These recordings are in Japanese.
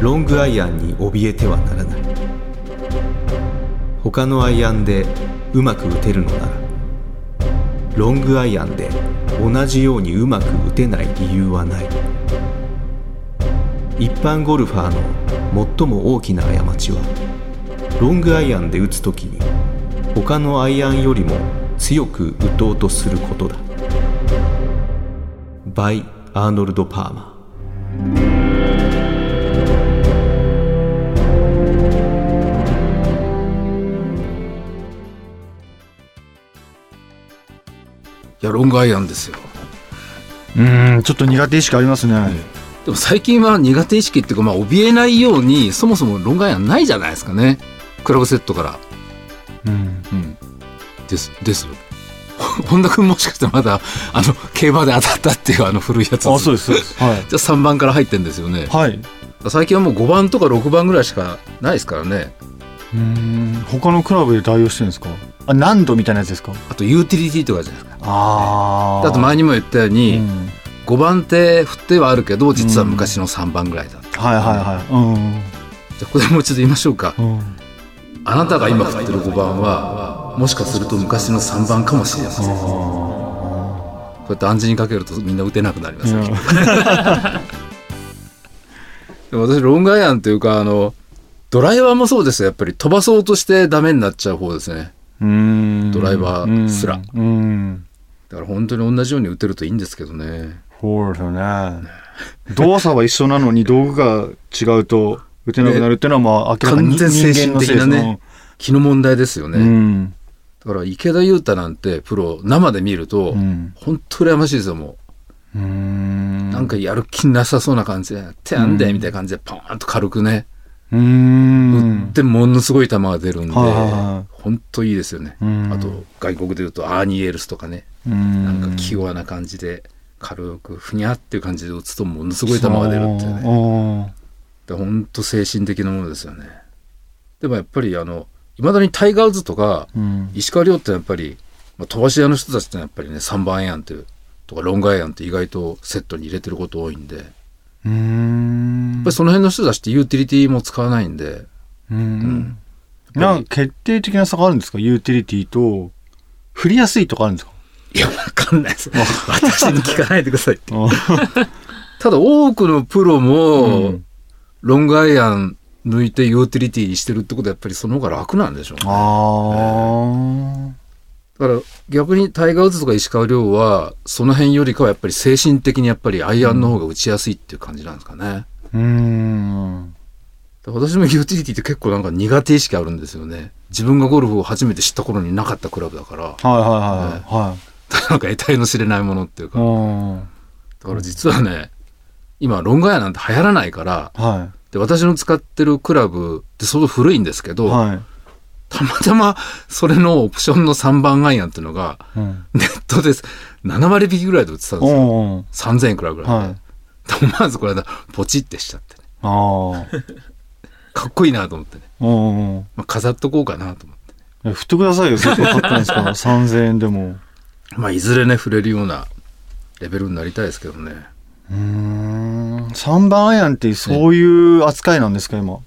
ロングアイアンに怯えてはならない。他のアイアンでうまく打てるのならロングアイアンで同じようにうまく打てない理由はない。一般ゴルファーの最も大きな過ちはロングアイアンで打つ時に他のアイアンよりも強く打とうとすることだ。by アーノルド・パーマーいやロングアイアンですよ。うんちょっと苦手意識ありますね、でも最近は苦手意識っていうかまあ怯えないようにそもそもロングアイアンないじゃないですかね。クラブセットから。うん。うん。ですです 本田君もしかしてまだあの競馬で当たったっていうあの古いやつ。あそうですそうです。はい。じゃあ3番から入ってんですよね。はい。最近はもう5番とか6番ぐらいしかないですからね。うん。他のクラブで代用してるんですか？あ何度みたいなやつですか？あとユーティリティとかじゃないですか。ああと前にも言ったように、うん。5番手振ってはあるけど実は昔の3番ぐらいだった、はいはいはい。うん。じゃあこれもう一度言いましょうか。うん。あなたが今振ってる5番はもしかすると昔の3番かもしれません。こうやって暗示にかけるとみんな打てなくなりますよ、でも私ロングアイアンというかあのドライバーもそうですよ。やっぱり飛ばそうとしてダメになっちゃう方ですね。うん。ドライバーすら。だから本当に同じように打てるといいんですけどね。そうですよね。動作は一緒なのに道具が違うと打てなくなるっていうのはまあ明らかに完全精神的なね気の問題ですよね、うんだから池田勇太なんてプロ生で見ると、うん。本当羨ましいですよもう。う、ん。なんかやる気なさそうな感じで「てやんで」みたいな感じでポーンと軽くね、う打ん。ってものすごい球が出るんで、本当いいですよね、うん。あと外国でいうとアーニー・エルスとかね、うん。なんか気弱な感じで軽くふにゃっていう感じで打つとものすごい球が出るっていうね。ねで本当精神的なものですよね。でもやっぱりあのいまだにタイガー・ズとかうん。石川遼ってやっぱり、まあ、飛ばし屋の人たちってやっぱりね3番アイアンっていうとかロングアイアンって意外とセットに入れてること多いんで。やっうんぱりその辺の人たちってユーティリティも使わないんで。うんなんか決定的な差があるんですか？ユーティリティと振りやすいとかあるんですか？いやわかんないです。私に聞かないでくださいって。あただ多くのプロも、うん。ロングアイアン抜いてユーティリティにしてるってことはやっぱりその方が楽なんでしょうね。あだから逆にタイガー・ウッズとか石川遼はその辺よりかはやっぱり精神的にやっぱりアイアンの方が打ちやすいっていう感じなんですかね。ーうん私もユーティリティって結構なんか苦手意識あるんですよね。自分がゴルフを初めて知った頃になかったクラブだから、はいはいはいはい なんか得体の知れないものっていうか。うん。だから実はね、今ロングアイアンなんて流行らないから、はで私の使ってるクラブって相当古いんですけど、いはい。たまたまそれのオプションの3番アイアンっていうのがうん。ネットで7割引きぐらいで売ってたんですよ。おー3000円くらいぐらいで。はい。で思わずこれだポチってしちゃってね。あーかっこいいなと思ってね、おーまあ、飾っとこうかなと思ってね。え振ってくださいよ、せっかく買ったんですから、3000円でも。まあいずれね触れるようなレベルになりたいですけどね。うーん。3番アイアンってそういう扱いなんですか、今？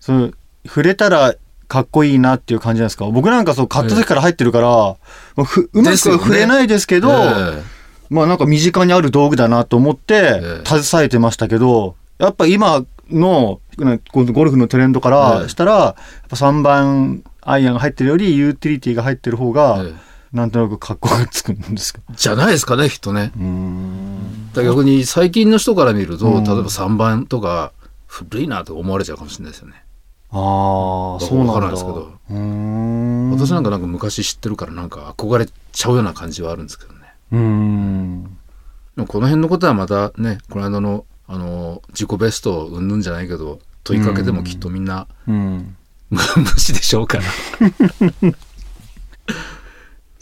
その触れたらかっこいいなっていう感じなんですか？僕なんかそう、買った時から入ってるから、まあふうまく触れないですけど、えまあなんか身近にある道具だなと思ってええ。携えてましたけど、やっぱ今のゴルフのトレンドかえらえしたら、やっぱ3番アイアンが入ってるよりユーティリティが入ってる方えが、えなんとなく格好がつくんですかえじゃないですかねきっとね。だ逆に最近の人から見ると、うん例えば3番とか古いなと思われちゃうかもしれないですよねああ、そうなんだ。わからないですけど。私なんかなんか昔知ってるからなんか憧れちゃうような感じはあるんですけどねうーん。でもこの辺のことはまたねこの間のあの自己ベストうんぬんじゃないけど問いかけてもきっとみんなうん。無視でしょうから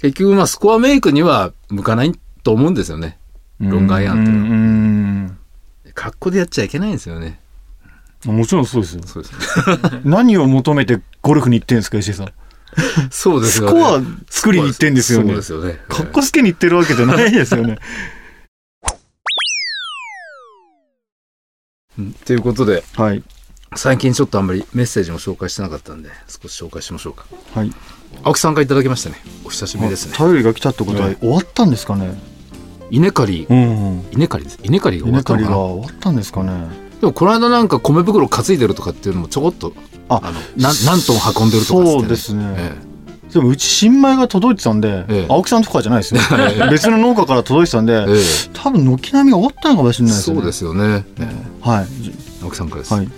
結局まあスコアメイクには向かないと思うんですよねロングアイアンっていうのはうん。格好でやっちゃいけないんですよねもちろんそうですよ。そうですね 何を求めてゴルフに行ってんですか、石井さん。そうですよね。スコア作りに行ってんですよねそうですよね。かっこつけに行ってるわけじゃないですよね。うんということで、はい。最近ちょっとあんまりメッセージも紹介してなかったんで、少し紹介しましょうか。はい。青木さんからいただきましたね。お久しぶりですね。頼りが来たってことははい終わったんですかね。稲刈り、うん。稲刈りです。稲刈りが終わったのかな。終わったんですかね。でもこの間なんか米袋担いでるとかっていうのもちょこっと、ああの、な何トン運んでるとかっつってそうですねえでもうち新米が届いてたんで、ええ青木さんとかじゃないですよ。別の農家から届いてたんで、ええ多分軒並み終わったのかもしれえないですよね。そうですよね。えはい。え青木さんからです。はい。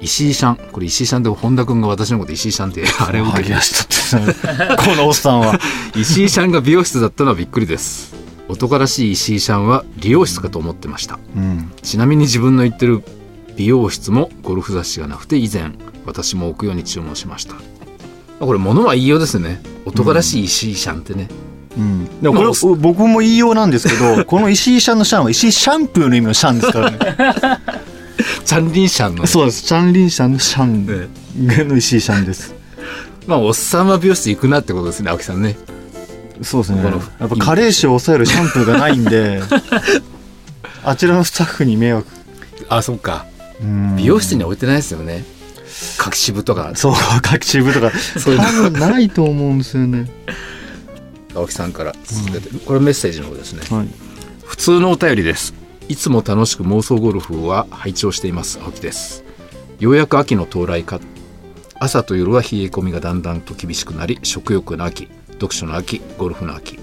石井シャン。これ石井シャンで本田君が私のこと石井シャンって あれを受けてありましたって。このおっさんは。石井シャンが美容室だったのはびっくりです。男らしい石井シャンは理容室かと思ってました。うん。ちなみに自分の行ってる美容室もゴルフ雑誌がなくて以前私も置くように注文しましたこれ物は言いようですね男らしい石井シャンってね、うん、でもこれ、まあ僕も言いようなんですけどこの石井シャンのシャンは石井シャンプーの意味のシャンですからね チャンリンシャンのそうです。チャンリンシャンのシャン。ねの石井シャンですまあおっさんは美容室行くなってことですね青木さんね。そうですね。やっぱ加齢臭を抑えるシャンプーがないんで。あちらのスタッフに迷惑。あそっか。うん。美容室に置いてないですよね。柿渋とか。そう柿渋とか。そういう。の多分ないと思うんですよね。青木さんから続けて、これメッセージの方ですね。はい。普通のお便りですいつも楽しく妄想ゴルフは拝聴しています青木です。ようやく秋の到来か。朝と夜は冷え込みがだんだんと厳しくなり食欲の秋読書の秋ゴルフの秋。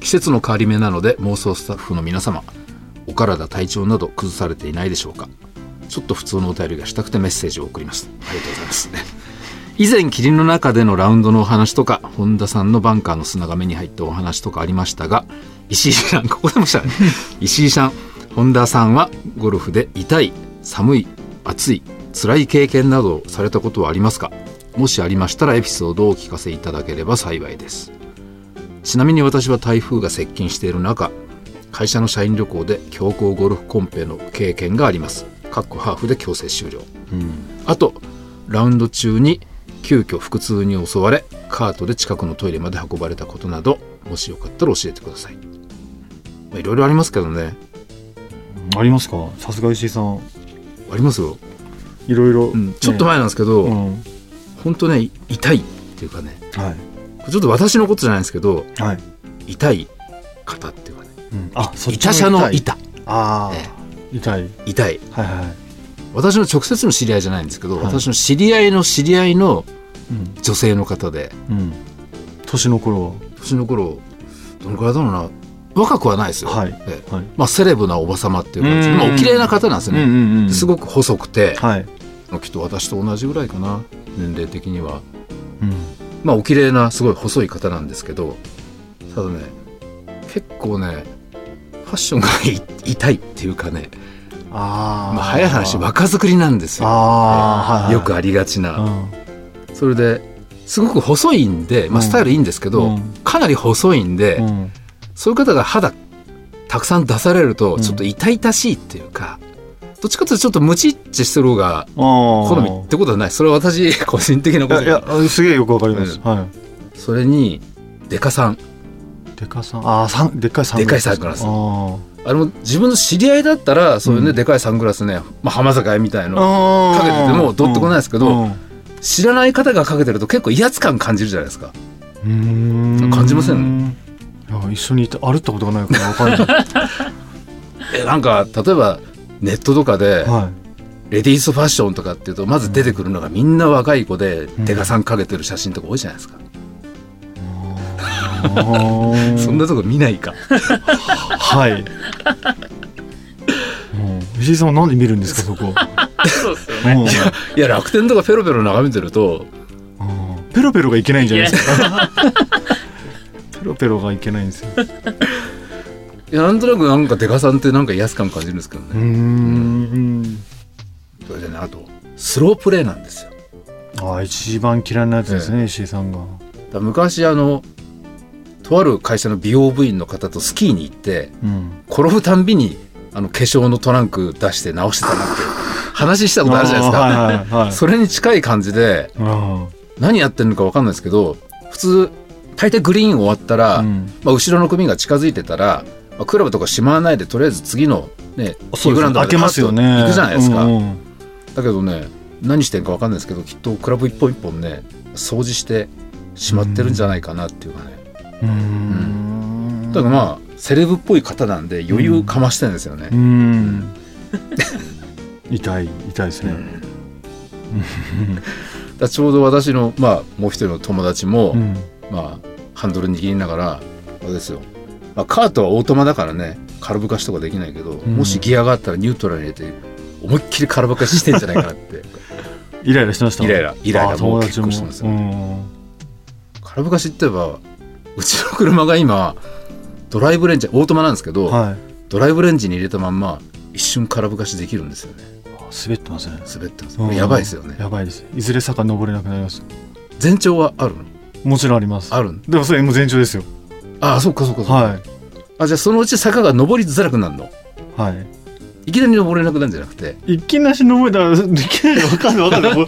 季節の変わり目なので妄想スタッフの皆様お体体調など崩されていないでしょうか。ちょっと普通のお便りがしたくてメッセージを送ります。ありがとうございます以前霧の中でのラウンドのお話とか本田さんのバンカーの砂が目に入ったお話とかありましたが石井さんここでもした。ね石井さん本田さんはゴルフで痛い寒い暑い辛い経験などをされたことはありますか？もしありましたらエピソードをお聞かせいただければ幸いです。ちなみに私は台風が接近している中会社の社員旅行で強行ゴルフコンペの経験があります。かっこハーフで強制終了。あとラウンド中に急遽腹痛に襲われカートで近くのトイレまで運ばれたことなどもしよかったら教えてください。まあいろいろありますけどねありますか？さすが石井さん。ありますよ、いろいろ、うん。ちょっと前なんですけど、うん。本当ね痛いっていうかね。はい。ちょっと私のことじゃないんですけどはい、痛い方っていうかね。うん、あそ痛車の痛あ痛い。痛い。はいはい私の直接の知り合いじゃないんですけど、はい。私の知り合いの知り合いのうん。女性の方で。うん。年の頃年の頃どのくらいだろうな若くはないですよ、はい。まあ、セレブなおば様っていう感じ。で、うん。まあ、お綺麗な方なんですよね、うんうんうんすごく細くて、はい。まあきっと私と同じぐらいかな。年齢的には。うん。まあお綺麗なすごい細い方なんですけど。ただね結構ねファッションがい痛いっていうかね。あまあ、早い話若作りなんですよ、ああはいはい。よくありがちな、うん。それですごく細いんで、まあ、うん。スタイルいいんですけど、うん。かなり細いんで、うんそういう方が肌たくさん出されるとうん。ちょっと痛々しいっていうか、どっちかというとちょっとムチっちしてる方があ好みってことはない。それは私 個人的なこといやいやすげえよくわかります、うはそれにデカさん。いでかさん？ああさんでっかいサングラス。でかいサングラス。ああれも自分の知り合いだったらそういうね、うん。でかいサングラスね、まあ、浜坂屋みたいのあかけててもどってこないですけどうん。知らない方がかけてると結構威圧感感じるじゃないですか。感じませんいや一緒にいて歩ったことがないからわかんない。えなんか例えばネットとかではレディースファッションとかっていうとまず出てくるのがみんな若い子でんデカさんかけてる写真とか多いじゃないですか、そんなとこ見ないか。はい。うん。石井さんはなんで見るんですかそこ。そうですよね。うん。いや楽天とかペロペロ眺めてるとうんペロペロがいけないんじゃないですか。ペロペロがいけないんですよ。いやなんとなくなんかデカさんってなんか威圧感感じるんですけどね、ん。それでねあとスロープレーなんですよ。あ一番嫌いなやつですね、石井さんが。昔あのとある会社の美容部員の方とスキーに行ってうん。転ぶたんびにあの化粧のトランク出して直してたなって 話したことあるじゃないですか、はいはいはい。それに近い感じでうん何やってるのか分かんないですけど普通大抵グリーン終わったら、うん。まあ、後ろの組が近づいてたら、まあ、クラブとかしまわないでとりあえず次のねティーグラウンドまで開けますよね。行くじゃないですか、うんうんだけどね何してんか分かんないですけどきっとクラブ一本一本ね掃除してしまってるんじゃないかなっていうかね、うーん。だからまあセレブっぽい方なんで余裕かましてるんですよね、うーん。痛い痛いですね、だからちょうど私の、まあ、もう一人の友達も、うんまあ、ハンドル握りながらあれですよ、まあ、カートはオートマだからね空ぶかしとかできないけど、ん。もしギアがあったらニュートラルに入れて思いっきり空ぶかししてんじゃないかなって。イライラしてました？イライラ。イライラあもう結構してますようん。空ぶかしって言えばうちの車が今ドライブレンジオートマなんですけど、はい。ドライブレンジに入れたまんま一瞬空ぶかしできるんですよね。あ滑ってますね。滑ってます、うんやばいですよね。やばいです。いずれ坂登れなくなります。全長はあるの？もちろんあります。あるん？でもそれもう全長ですよ。ああそっかそっかそっか、はあじゃあそのうち坂が登りづらくなるの？いはい。いきなり登れなくなるんじゃなくて？いきなし登れたら いきなりわかんないわかんない。も う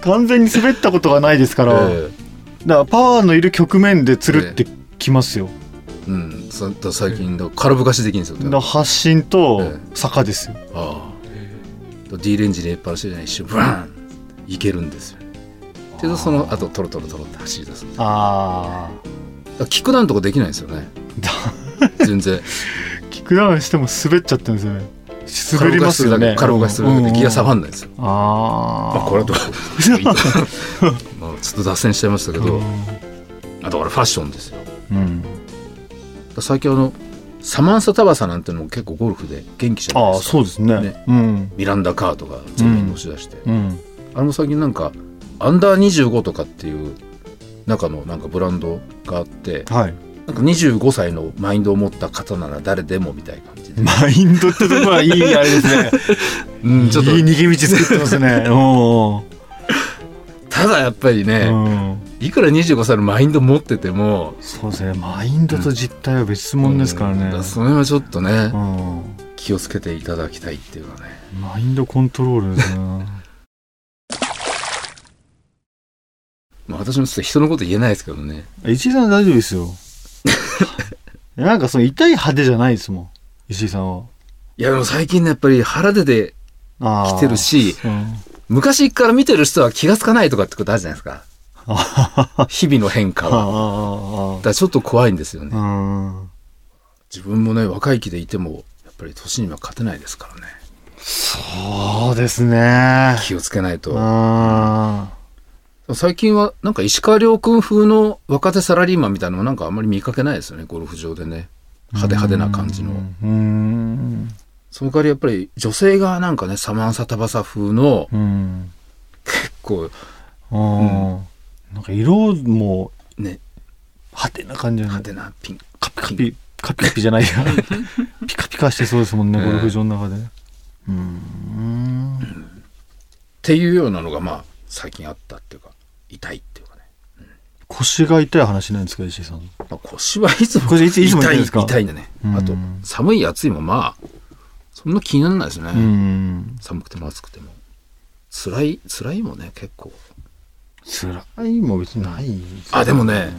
完全に滑ったことがないですから、だかえらパワーのいる局面でつるってきますよ、えうん。そだ最近だ空ぶかしできるんですよ。だ発進とえ坂ですよ、ああ。D レンジでっぱなしでね一瞬ブラン。いけるんですよけどその後トロトロトロって走り出す。あらキックダウンとかできないんですよね。全然。あキックダウンしても滑っちゃってるんですよね。滑りますよね。空ぶかしするだけでギア下がんんないんですよ、ああまあこれはどう？まあちょっと脱線しちゃいましたけど、あとこれファッションですよ。うん。最近あのサマンサ・タバサなんてのも結構ゴルフで元気じゃないああですか。そうですね。ね。うん。ミランダ・カーとか全面押し出して、うん。あれも最近なんかアンダー25とかっていう中のなんかブランドがあってはい。なんか25歳のマインドを持った方なら誰でもみたいな感じで、マインドってとこはいいあれですね。うん、ちょっと。いい逃げ道作ってますね。おただやっぱりーね、うん。いくら25歳のマインド持っててもそうですね。マインドと実態は別物ですからね。うん。それはちょっとね、うん。気をつけていただきたいっていうかね。マインドコントロールですねまあ私もちょっと人のこと言えないですけどね。石井さんは大丈夫ですよ。なんかその痛い派手じゃないですもん。石井さんは。いやでも最近ねやっぱり腹出てあー来てるしう。ん昔から見てる人は気がつかないとかってことあるじゃないですか。日々の変化あはだあからちょっと怖いんですよね。自分もね若い気でいてもやっぱり年には勝てないですからね。そうですね。気をつけないと。あ最近はなんか石川遼君風の若手サラリーマンみたいなのもなんかあんまり見かけないですよねゴルフ場でね。派手派手な感じの。うんその代わりやっぱり女性がなんかねサマンサタバサ風のうん。結構うんなんか色もね派手な感じ派手なピンカピカピ。カピカピじゃない。や ピカピカしてそうですもんね、ええゴルフ場の中で。うん。っていうようなのがまあ最近あったっていうか痛いっていうかね、腰が痛い話なんですか石井さん。まあ、腰はいつも腰いついつも痛痛いですか？痛いんだね。うん。あと寒い暑いもまあそんな気にならないですね、うん。寒くても暑くても。辛い辛いもね結構。辛いも別にないですあでもね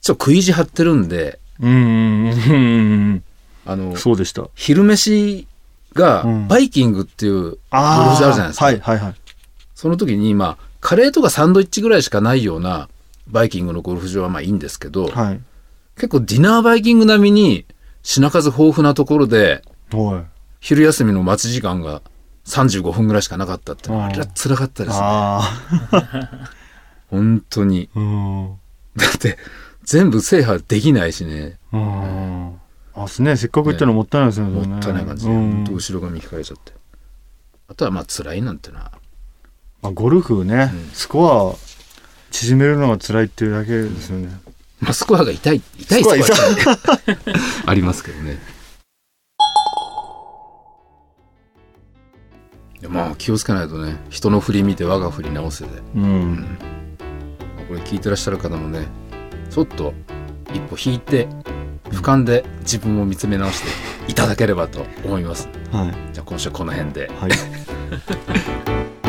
ちょっと食い意地張ってるんで。うんうんうんあのそうでした。昼飯がうん。バイキングっていうゴルフ場あるじゃないですか、はいはいはい。その時にまあカレーとかサンドイッチぐらいしかないようなバイキングのゴルフ場はまあいいんですけど、はい。結構ディナーバイキング並みに品数豊富なところで昼休みの待ち時間が35分ぐらいしかなかったってう。んあれは辛かったですね。あ 本当に。だって全部制覇できないしね。うん。あっすね。せっかく行ったのもったいないですよね。もったいない感じで、うん。本当後ろ髪引かれちゃって。あとはまあ辛いなんてのはまあ、ゴルフね、うん。スコア縮めるのが辛いっていうだけですよね、まあスコアが痛い痛いスコアスコア ありますけどね。まあ気をつけないとね。人の振り見て我が振り直せで、うん。まあこれ聞いてらっしゃる方もねちょっと一歩引いて俯瞰で自分を見つめ直して いただければと思います。はい。じゃあ今週はこの辺で。はい